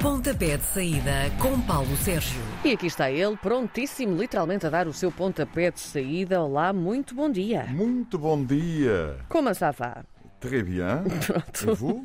Pontapé de saída com Paulo Sérgio. E aqui está ele, prontíssimo, literalmente a dar o seu pontapé de saída. Olá, muito bom dia. Muito bom dia. Como ça va? Très bien. Pronto. E vous?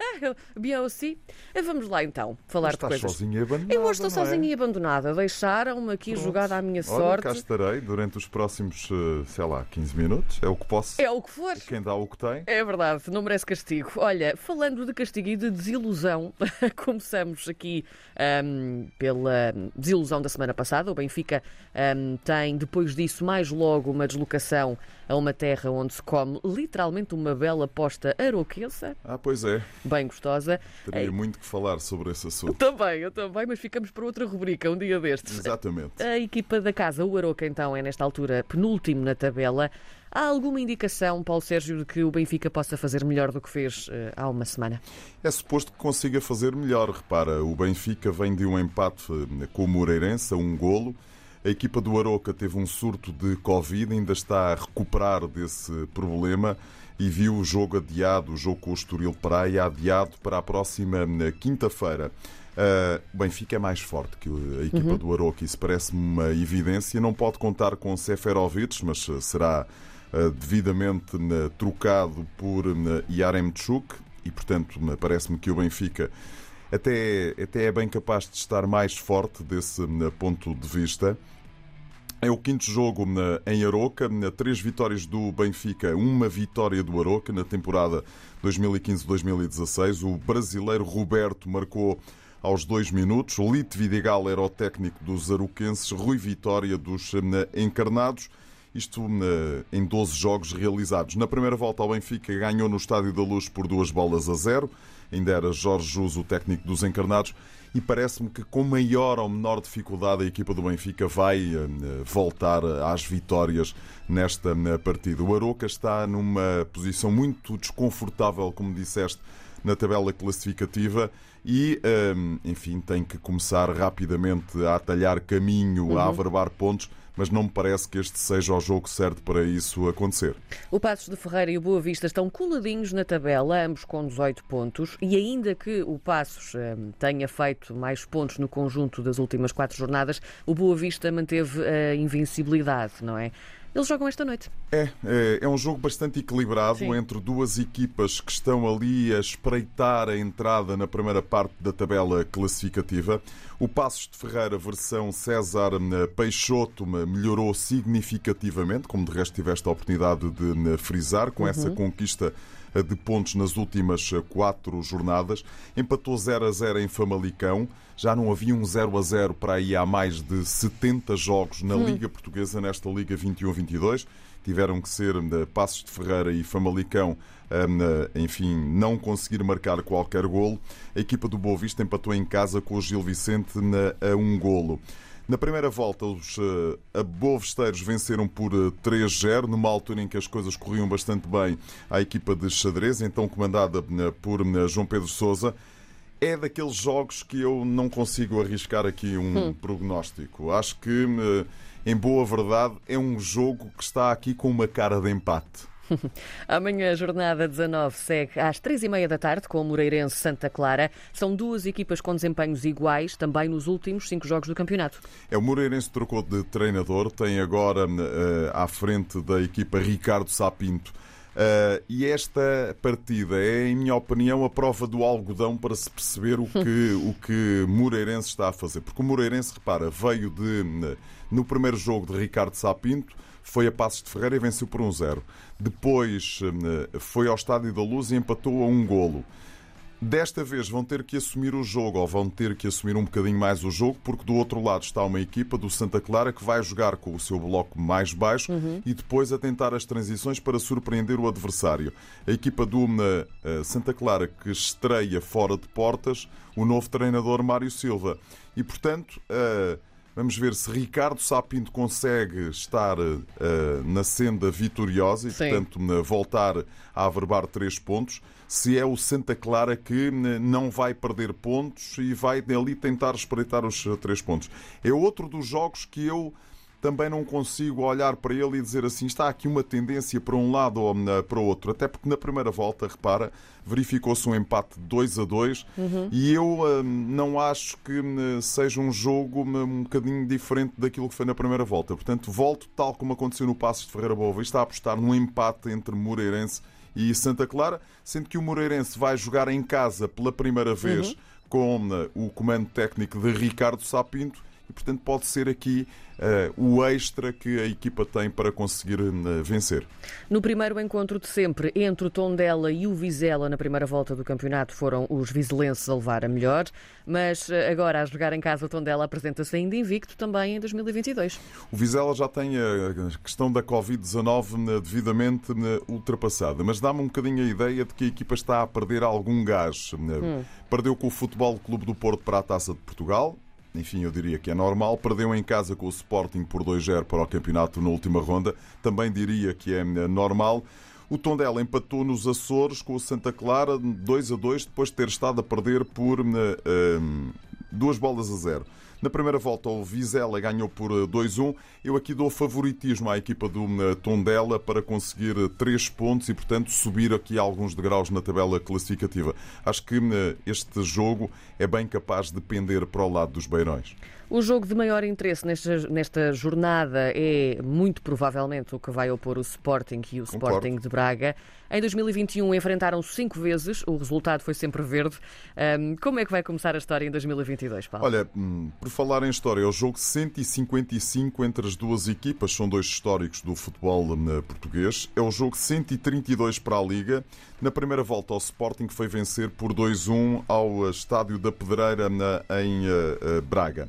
Ah, bien aussi. Vamos lá então, falar de Estás coisas. sozinha e abandonada. Eu hoje estou é? sozinha e abandonada. Deixaram-me aqui Pronto. jogada à minha Olha, cá sorte. estarei durante os próximos, eh, sei lá, 15 minutos. É o que posso. É o que for. Quem dá o que tem. É verdade, não merece castigo. Olha, falando de castigo e de desilusão, começamos aqui ahm, pela desilusão da semana passada. O Benfica ahm, tem, depois disso, mais logo uma deslocação a uma terra onde se come literalmente uma bela posta aroquensa, Ah, pois é. Bem gostosa. Teria muito que falar sobre esse assunto. Também, eu também, mas ficamos para outra rubrica um dia destes. Exatamente. A equipa da casa, o Aroca, então, é nesta altura penúltimo na tabela. Há alguma indicação, Paulo Sérgio, de que o Benfica possa fazer melhor do que fez eh, há uma semana? É suposto que consiga fazer melhor. Repara, o Benfica vem de um empate eh, com o Moreirense, um golo. A equipa do Aroca teve um surto de Covid, ainda está a recuperar desse problema e viu o jogo adiado, o jogo com o Estoril Praia adiado para a próxima eh, quinta-feira. Uh, o Benfica é mais forte que a equipa do Aroca, isso parece-me uma evidência. Não pode contar com Seferovic, mas eh, será eh, devidamente eh, trocado por eh, Yaremchuk e, portanto, me- parece-me que o Benfica até, até é bem capaz de estar mais forte desse ponto de vista. É o quinto jogo na- em Aroca, na- três vitórias do Benfica, uma vitória do Aroca na temporada 2015-2016. O brasileiro Roberto marcou aos dois minutos. Lito Vidigal era o técnico dos aroquenses, Rui Vitória dos eh, encarnados. Isto eh, em 12 jogos realizados. Na primeira volta, o Benfica ganhou no Estádio da Luz por duas bolas a zero. Ainda era Jorge Jus, o técnico dos encarnados. E parece-me que com maior ou menor dificuldade a equipa do Benfica vai eh, voltar às vitórias nesta eh, partida. O Aroca está numa posição muito desconfortável, como disseste, na tabela classificativa e, enfim, tem que começar rapidamente a atalhar caminho, a averbar pontos, mas não me parece que este seja o jogo certo para isso acontecer. O Passos de Ferreira e o Boa Vista estão coladinhos na tabela, ambos com 18 pontos, e ainda que o Passos eh, tenha feito mais pontos no conjunto das últimas quatro jornadas, o Boa Vista manteve a invencibilidade, não é? Eles jogam esta noite. É, é, é um jogo bastante equilibrado Sim. entre duas equipas que estão ali a espreitar a entrada na primeira parte da tabela classificativa. O Passos de Ferreira, versão César eh, Peixoto, me- melhorou significativamente, como de resto tiveste a oportunidade de eh, frisar, com essa conquista de pontos nas últimas eh, quatro jornadas. Empatou 0 a 0 em Famalicão. Já não havia um 0 a 0 para aí há mais de 70 jogos na Liga Portuguesa, nesta Liga 21-22. Tiveram que ser eh, Passos de Ferreira e Famalicão, eh, enfim, não conseguir marcar qualquer golo. A equipa do Boa Vista empatou em casa com o Gil Vicente a um golo. Na primeira volta, os uh, abovesteiros venceram por eh, 3-0, numa altura em que as coisas corriam bastante bem à equipa de xadrez, então comandada eh, por João Pedro Sousa. É daqueles jogos que eu não consigo arriscar aqui um prognóstico. Acho que, em boa verdade, é um jogo que está aqui com uma cara de empate. Amanhã, a jornada 19 segue às três e meia da tarde com o Moreirense Santa Clara. São duas equipas com desempenhos iguais, também nos últimos cinco jogos do campeonato. É o Moreirense trocou de treinador, tem agora eh, à frente da equipa Ricardo Sapinto. Eh, e esta partida é, em minha opinião, a prova do algodão para se perceber o que o que Moreirense está a fazer. Porque o Moreirense, repara, veio de no primeiro jogo de Ricardo Sapinto, foi a Passos de Ferreira e venceu por um zero. Depois eh, foi ao Estádio da Luz e empatou a um golo. Desta vez vão ter que assumir o jogo, ou vão ter que assumir um bocadinho mais o jogo, porque do outro lado está uma equipa do Santa Clara que vai jogar com o seu bloco mais baixo e depois a tentar as transições para surpreender o adversário. A equipa do eh, Santa Clara que estreia fora de portas o novo treinador Mário Silva. E portanto. eh, Vamos ver se Ricardo Sapinto consegue estar eh, na senda vitoriosa e, Sim. portanto, na- voltar a averbar três pontos. Se é o Santa Clara que eh, não vai perder pontos e vai ali tentar espreitar os eh, três pontos. É outro dos jogos que eu também não consigo olhar para ele e dizer assim, está aqui uma tendência para um lado ou para o outro. Até porque na primeira volta, repara, verificou-se um empate 2 a 2 uhum. e eu uh, não acho que uh, seja um jogo um bocadinho diferente daquilo que foi na primeira volta. Portanto, volto, tal como aconteceu no Passos de Ferreira Boa Vista, a apostar num empate entre Moreirense e Santa Clara, sendo que o Moreirense vai jogar em casa pela primeira vez uhum. com o comando técnico de Ricardo Sapinto e, portanto, pode ser aqui uh, o extra que a equipa tem para conseguir uh, vencer. No primeiro encontro de sempre entre o Tondela e o Vizela na primeira volta do campeonato foram os vizelenses a levar a melhor, mas eh, agora a jogar em casa o Tondela apresenta-se ainda invicto também em 2022. O Vizela já tem a questão da Covid-19 devidamente ultrapassada, mas dá-me um bocadinho a ideia de que a equipa está a perder algum gás. Hum. Perdeu com o Futebol Clube do Porto para a Taça de Portugal, enfim, eu diria que é normal. Perdeu em casa com o Sporting por 2-0 para o campeonato na última ronda. Também diria que é eh, normal. O Tondela empatou nos Açores com o Santa Clara 2 a 2 depois de ter estado a perder por uh, duas bolas a zero. Na primeira volta, o Vizela ganhou por 2-1. Eh, Eu aqui dou favoritismo à equipa do eh, Tondela para conseguir 3 eh, pontos e, portanto, subir aqui alguns degraus na tabela classificativa. Acho que este jogo é bem capaz de pender para o lado dos Beirões. O jogo de maior interesse nesta, nesta jornada é muito provavelmente o que vai opor o Sporting e o Concordo. Sporting de Braga. Em 2021 enfrentaram-se cinco vezes, o resultado foi sempre verde. Um, como é que vai começar a história em 2022, Paulo? Olha, hum, por falar em história, é o jogo 155 entre as duas equipas, são dois históricos do futebol hum, português. É o jogo 132 para a Liga. Na primeira volta, o Sporting foi vencer por 2-1 ao Estádio da Pedreira em eh, eh, Braga.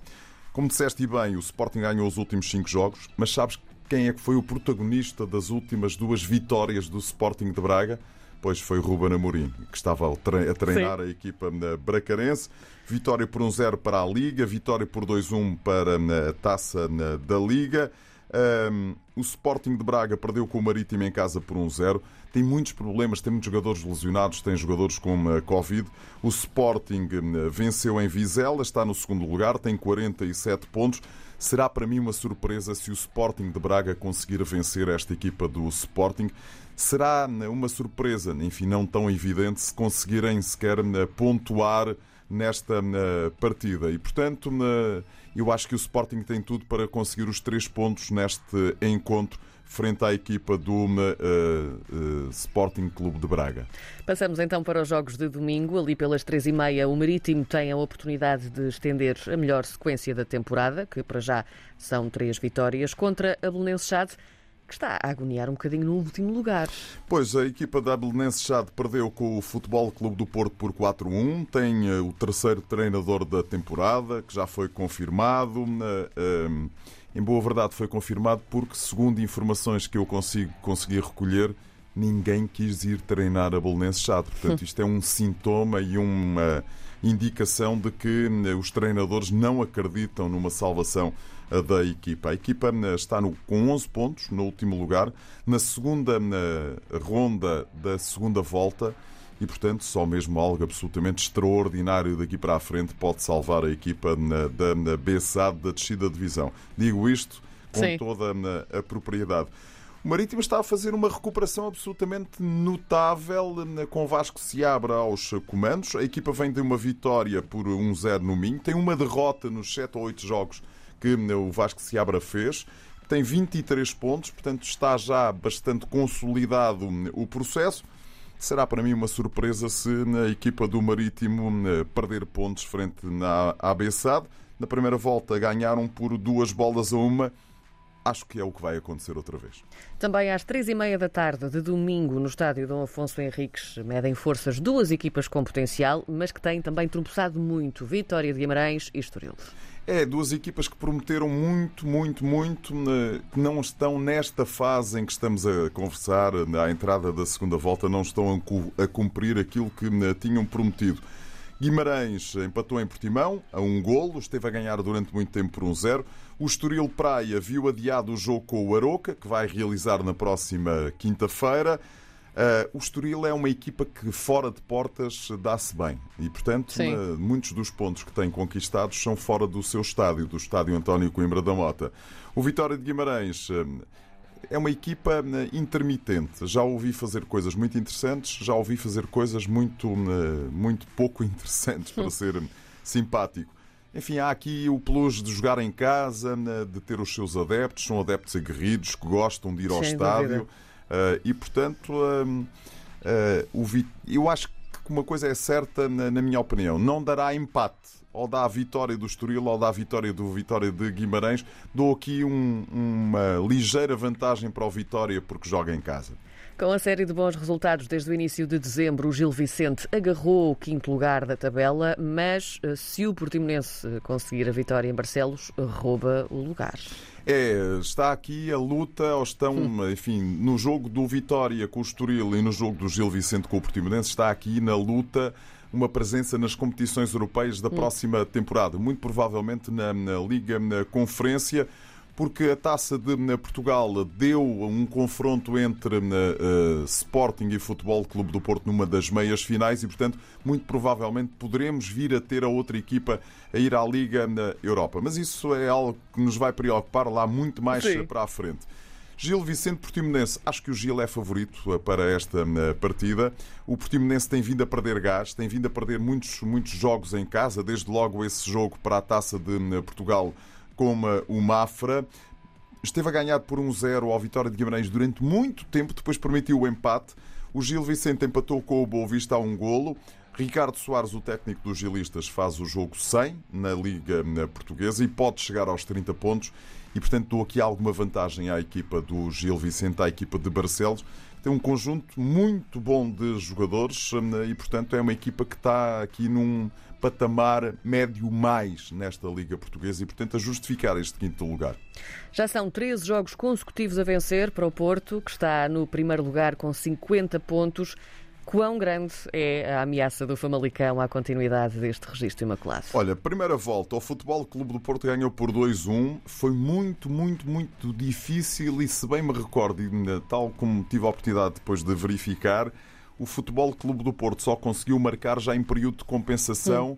Como disseste bem, o Sporting ganhou os últimos cinco jogos, mas sabes quem é que foi o protagonista das últimas duas vitórias do Sporting de Braga? Pois foi Ruben Amorim, que estava a treinar Sim. a equipa bracarense. Vitória por 1-0 para a Liga, vitória por 2-1 para a taça da Liga. Um, o Sporting de Braga perdeu com o Marítimo em casa por 1-0. Tem muitos problemas, tem muitos jogadores lesionados, tem jogadores com uh, Covid. O Sporting uh, venceu em Vizela, está no segundo lugar, tem 47 pontos. Será para mim uma surpresa se o Sporting de Braga conseguir vencer esta equipa do Sporting. Será uh, uma surpresa, enfim, não tão evidente, se conseguirem sequer pontuar nesta partida. E, portanto, eu acho que o Sporting tem tudo para conseguir os três pontos neste encontro frente à equipa do uh, uh, Sporting Clube de Braga. Passamos então para os jogos de domingo. Ali pelas três e meia, o Marítimo tem a oportunidade de estender a melhor sequência da temporada, que para já são três vitórias, contra a Belenense Chade que está a agoniar um bocadinho no último lugar. Pois, a equipa da Belenense Chade perdeu com o Futebol Clube do Porto por 4-1. Tem uh, o terceiro treinador da temporada, que já foi confirmado. Uh, em boa verdade, foi confirmado porque, segundo informações que eu consigo conseguir recolher, ninguém quis ir treinar a Belenense Chade. Portanto, isto é um sintoma e uma indicação de que os treinadores não acreditam numa salvação da equipa. A equipa eh, está no, com 11 pontos no último lugar, na segunda ronda da segunda volta e, portanto, só mesmo algo absolutamente extraordinário daqui para a frente pode salvar a equipa na, da na BSAD da descida de divisão. Digo isto com Sim. toda a, a propriedade. O Marítimo está a fazer uma recuperação absolutamente notável com Vasco se abre aos comandos. A equipa vem de uma vitória por 1-0 no Minho, tem uma derrota nos 7 ou 8 jogos que o Vasco Seabra fez. Tem 23 pontos, portanto está já bastante consolidado o processo. Será para mim uma surpresa se a equipa do Marítimo perder pontos frente à ABSAD. Na primeira volta ganharam por duas bolas a uma acho que é o que vai acontecer outra vez. Também às três e meia da tarde de domingo, no estádio Dom Afonso Henriques, medem forças duas equipas com potencial, mas que têm também tropeçado muito, Vitória de Guimarães e Estoril. É, duas equipas que prometeram muito, muito, muito, eh, que não estão nesta fase em que estamos a conversar, à entrada da segunda volta, não estão a cumprir aquilo que eh, tinham prometido. Guimarães empatou em Portimão a um golo, esteve a ganhar durante muito tempo por um zero. O Estoril Praia viu adiado o jogo com o Aroca, que vai realizar na próxima quinta-feira. Uh, o Estoril é uma equipa que fora de portas dá-se bem e, portanto, uh, muitos dos pontos que tem conquistados são fora do seu estádio, do estádio António Coimbra da Mota. O Vitória de Guimarães uh, é uma equipa intermitente. Já ouvi fazer coisas muito interessantes, já ouvi fazer coisas muito, muito pouco interessantes, para ser simpático. Enfim, há aqui o plus de jogar em casa, de ter os seus adeptos, são adeptos aguerridos que gostam de ir ao Sem estádio. dúvida. Uh, e, portanto, uh, uh, o Vi- eu acho que uma coisa é certa, na, na minha opinião: não dará empate. Ou dá a vitória do Estoril ou dá a vitória do Vitória de Guimarães. Dou aqui um- uma ligeira vantagem para o Vitória porque joga em casa. Com a série de bons resultados desde o início de dezembro, o Gil Vicente agarrou o quinto lugar da tabela, mas eh, se o Portimonense eh, conseguir a vitória em Barcelos, rouba o lugar. É, está aqui a luta, ou estão, enfim, no jogo do Vitória com o Estoril e no jogo do Gil Vicente com o Portimonense, está aqui na luta uma presença nas competições europeias da próxima temporada, muito provavelmente na, na Liga na Conferência, porque a Taça de na, Portugal deu um confronto entre na, eh, Sporting e Futebol Clube do Porto numa das meias finais e, portanto, muito provavelmente poderemos vir a ter a outra equipa a ir à Liga na Europa. Mas isso é algo que nos vai preocupar lá muito mais Sim. para a frente. Gil Vicente Portimonense, acho que o Gil é favorito eh, para esta eh, partida. O Portimonense tem vindo a perder gás, tem vindo a perder muitos, muitos jogos em casa, desde logo esse jogo para a Taça de eh, Portugal com eh, o Mafra. Esteve a ganhar por 1-0 ao Vitória de Guimarães durante muito tempo, depois permitiu o empate. O Gil Vicente empatou com o Boa Vista a um golo. Ricardo Soares, o técnico dos gilistas, faz o jogo 100 na Liga na Portuguesa e pode chegar aos 30 pontos. E, portanto, dou aqui alguma vantagem à equipa do Gil Vicente, à equipa de Barcelos. Tem um conjunto muito bom de jogadores hum, e, portanto, é uma equipa que está aqui num patamar médio mais nesta Liga Portuguesa e, portanto, a justificar este quinto lugar. Já são 13 jogos consecutivos a vencer para o Porto, que está no primeiro lugar com 50 pontos. Quão grande é a ameaça do Famalicão à continuidade deste registro imaculado? Olha, primeira volta, o Futebol Clube do Porto ganhou por 2-1. Foi muito, muito, muito difícil e, se bem me recordo, e ainda tal como tive a oportunidade depois de verificar, o Futebol Clube do Porto só conseguiu marcar já em período de compensação.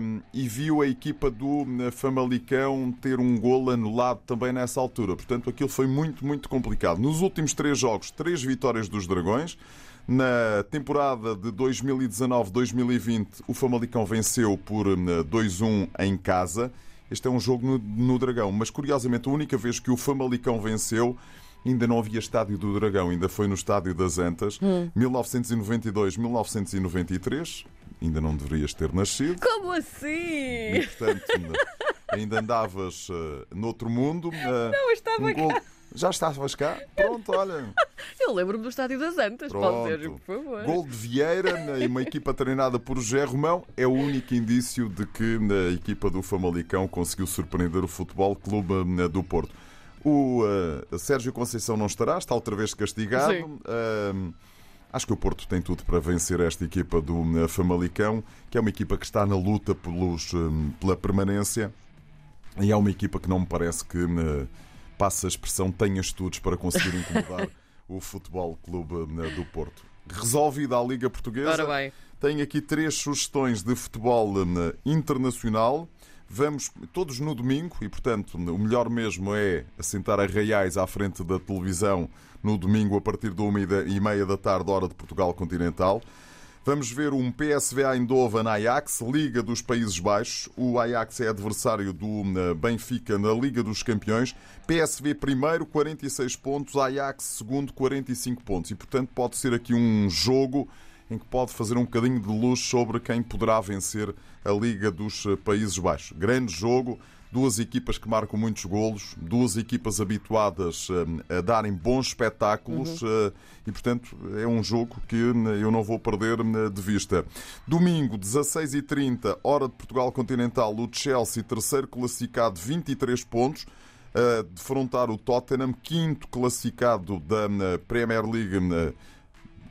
um, e viu a equipa do uh, Famalicão ter um gol anulado também nessa altura. Portanto, aquilo foi muito, muito complicado. Nos últimos três jogos, três vitórias dos Dragões. Na temporada de 2019-2020, o Famalicão venceu por hum, 2-1 em casa. Este é um jogo no, no Dragão, mas curiosamente a única vez que o Famalicão venceu ainda não havia estádio do Dragão, ainda foi no estádio das Antas, 1992-1993. Ainda não deverias ter nascido. Como E, assim? portanto, ainda- andavas uh, noutro mundo. Uh, Não, eu estava um gol- Já estavas cá? Pronto, olha. Eu lembro-me do Estádio das Antas, pode ser, Pronto. por favor. Gol de Vieira e uma equipa treinada por José Romão é o único indício de que a equipa do Famalicão conseguiu surpreender o Futebol Clube eh, do Porto. O eh, Sérgio Conceição não estará, está outra vez castigado. Eh, acho que o Porto tem tudo para vencer esta equipa do eh, Famalicão, que é uma equipa que está na luta pelos, pela permanência e é uma equipa que não me parece que, eh, passa a expressão, tenha estudos para conseguir incomodar o Futebol Clube do Porto. Resolvida a Liga Portuguesa, tenho aqui três sugestões de futebol internacional. Vamos todos no domingo e, portanto, o melhor mesmo é assentar arraiais à frente da televisão no domingo a partir de uma e meia da tarde, hora de Portugal continental. Vamos ver um PSV Eindhoven Ajax, Liga dos Países Baixos. O Ajax é adversário do eh, Benfica na Liga dos Campeões. PSV primeiro, 46 pontos. Ajax segundo, 45 pontos. E, portanto, pode ser aqui um jogo em que pode fazer um bocadinho de luz sobre quem poderá vencer a Liga dos eh, Países Baixos. Grande jogo, duas equipas que marcam muitos golos, duas equipas habituadas eh, a darem bons espetáculos eh, e, portanto, é um jogo que eu não vou perder de vista. Domingo, 16h30, hora de Portugal Continental, o Chelsea, terceiro classificado, 23 pontos a defrontar o Tottenham, quinto classificado da Premier League.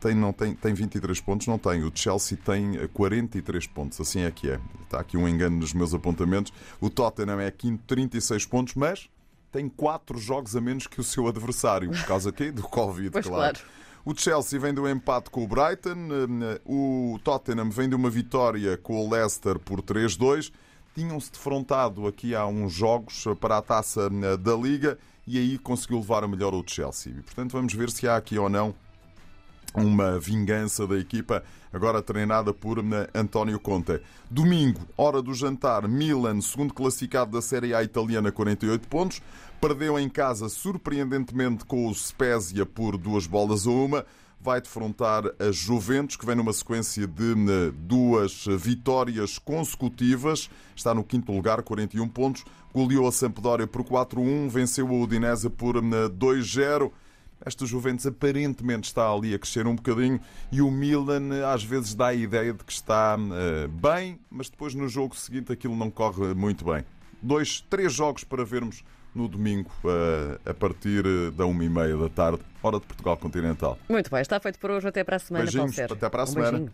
Eh, Tem, não tem, tem 23 pontos? Não tem. O Chelsea tem eh, 43 pontos. Assim é que é. Está aqui um engano nos meus apontamentos. O Tottenham é quinto, 36 pontos, mas tem quatro jogos a menos que o seu adversário. Por causa quê? do Covid, Pois claro. claro. O Chelsea vem de um empate com o Brighton, o Tottenham vem de uma vitória com o Leicester por 3-2. Tinham-se defrontado aqui há uns jogos para a taça da Liga e aí conseguiu levar a melhor o Chelsea. E, portanto, vamos ver se há aqui ou não uma vingança da equipa, agora treinada por António Conte. Domingo, hora do jantar, Milan, segundo classificado da Série A italiana, 48 pontos. Perdeu em casa, surpreendentemente, com o Spezia por duas bolas a uma. Vai defrontar a Juventus, que vem numa sequência de duas vitórias consecutivas. Está no quinto lugar, 41 pontos. Goleou a Sampdoria por 4-1, venceu a Udinese por 2-0 esta Juventus aparentemente está ali a crescer um bocadinho e o Milan às vezes dá a ideia de que está uh, bem, mas depois no jogo seguinte aquilo não corre muito bem. Dois, três jogos para vermos no domingo uh, a partir eh, da uma e meia da tarde, hora de Portugal Continental. Muito bem, está feito por hoje. Até para a semana, Beijinhos, Até para a um semana. Beijinho.